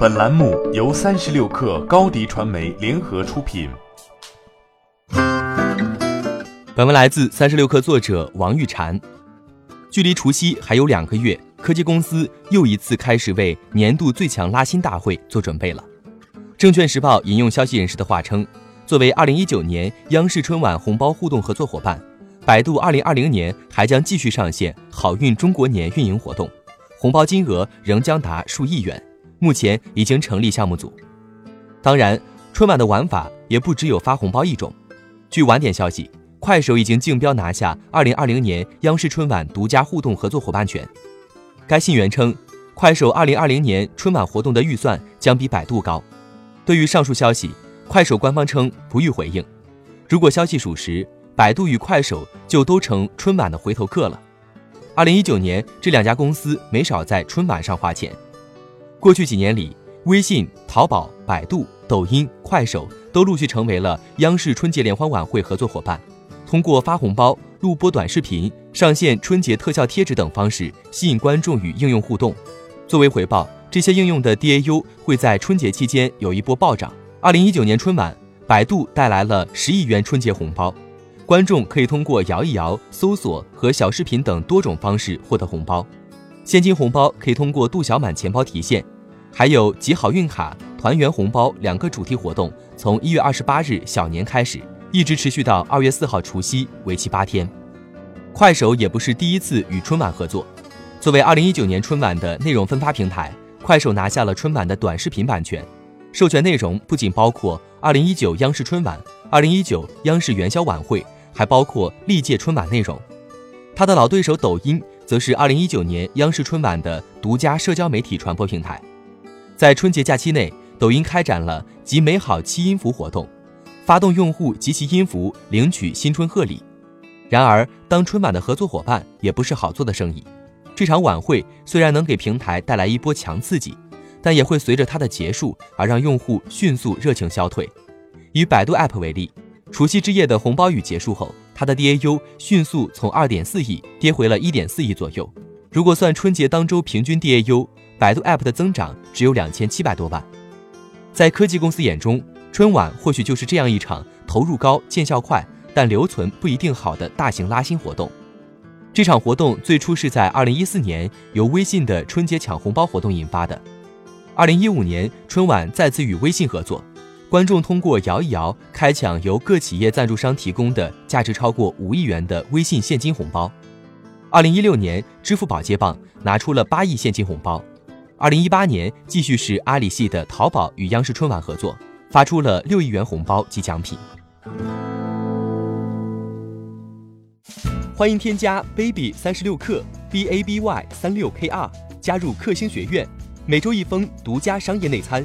本栏目由三十六氪高低传媒联合出品。本文来自三十六氪作者王玉婵。距离除夕还有两个月，科技公司又一次开始为年度最强拉新大会做准备了。证券时报引用消息人士的话称，作为二零一九年央视春晚红包互动合作伙伴，百度二零二零年还将继续上线好运中国年运营活动，红包金额仍将达数亿元。目前已经成立项目组。当然，春晚的玩法也不只有发红包一种。据晚点消息，快手已经竞标拿下2020年央视春晚独家互动合作伙伴权。该信源称，快手2020年春晚活动的预算将比百度高。对于上述消息，快手官方称不予回应。如果消息属实，百度与快手就都成春晚的回头客了。2019年，这两家公司没少在春晚上花钱。过去几年里，微信、淘宝、百度、抖音、快手都陆续成为了央视春节联欢晚会合作伙伴，通过发红包、录播短视频、上线春节特效贴纸等方式吸引观众与应用互动。作为回报，这些应用的 DAU 会在春节期间有一波暴涨。二零一九年春晚，百度带来了十亿元春节红包，观众可以通过摇一摇、搜索和小视频等多种方式获得红包。现金红包可以通过度小满钱包提现，还有集好运卡、团圆红包两个主题活动，从一月二十八日小年开始，一直持续到二月四号除夕，为期八天。快手也不是第一次与春晚合作，作为二零一九年春晚的内容分发平台，快手拿下了春晚的短视频版权，授权内容不仅包括二零一九央视春晚、二零一九央视元宵晚会，还包括历届春晚内容。他的老对手抖音。则是二零一九年央视春晚的独家社交媒体传播平台，在春节假期内，抖音开展了集美好七音符活动，发动用户集齐音符领取新春贺礼。然而，当春晚的合作伙伴也不是好做的生意。这场晚会虽然能给平台带来一波强刺激，但也会随着它的结束而让用户迅速热情消退。以百度 App 为例，除夕之夜的红包雨结束后。它的 DAU 迅速从二点四亿跌回了一点四亿左右。如果算春节当周平均 DAU，百度 App 的增长只有两千七百多万。在科技公司眼中，春晚或许就是这样一场投入高、见效快，但留存不一定好的大型拉新活动。这场活动最初是在二零一四年由微信的春节抢红包活动引发的。二零一五年春晚再次与微信合作。观众通过摇一摇开抢由各企业赞助商提供的价值超过五亿元的微信现金红包。二零一六年，支付宝接棒拿出了八亿现金红包。二零一八年，继续是阿里系的淘宝与央视春晚合作，发出了六亿元红包及奖品。欢迎添加 baby 三十六克 b a b y 三六 k r 加入克星学院，每周一封独家商业内参。